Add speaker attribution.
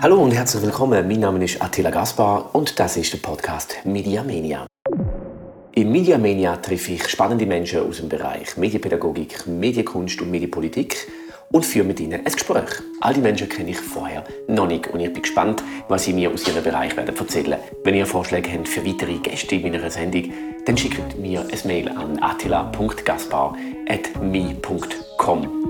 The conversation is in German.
Speaker 1: Hallo und herzlich willkommen. Mein Name ist Attila Gaspar und das ist der Podcast Media Mania. Im Media Mania treffe ich spannende Menschen aus dem Bereich Medienpädagogik, Medienkunst und Medienpolitik und führe mit ihnen ein Gespräch. All die Menschen kenne ich vorher noch nicht und ich bin gespannt, was sie mir aus ihrem Bereich werden erzählen Wenn ihr Vorschläge habt für weitere Gäste in meiner Sendung, dann schickt mir ein Mail an attila.gaspar.me.com.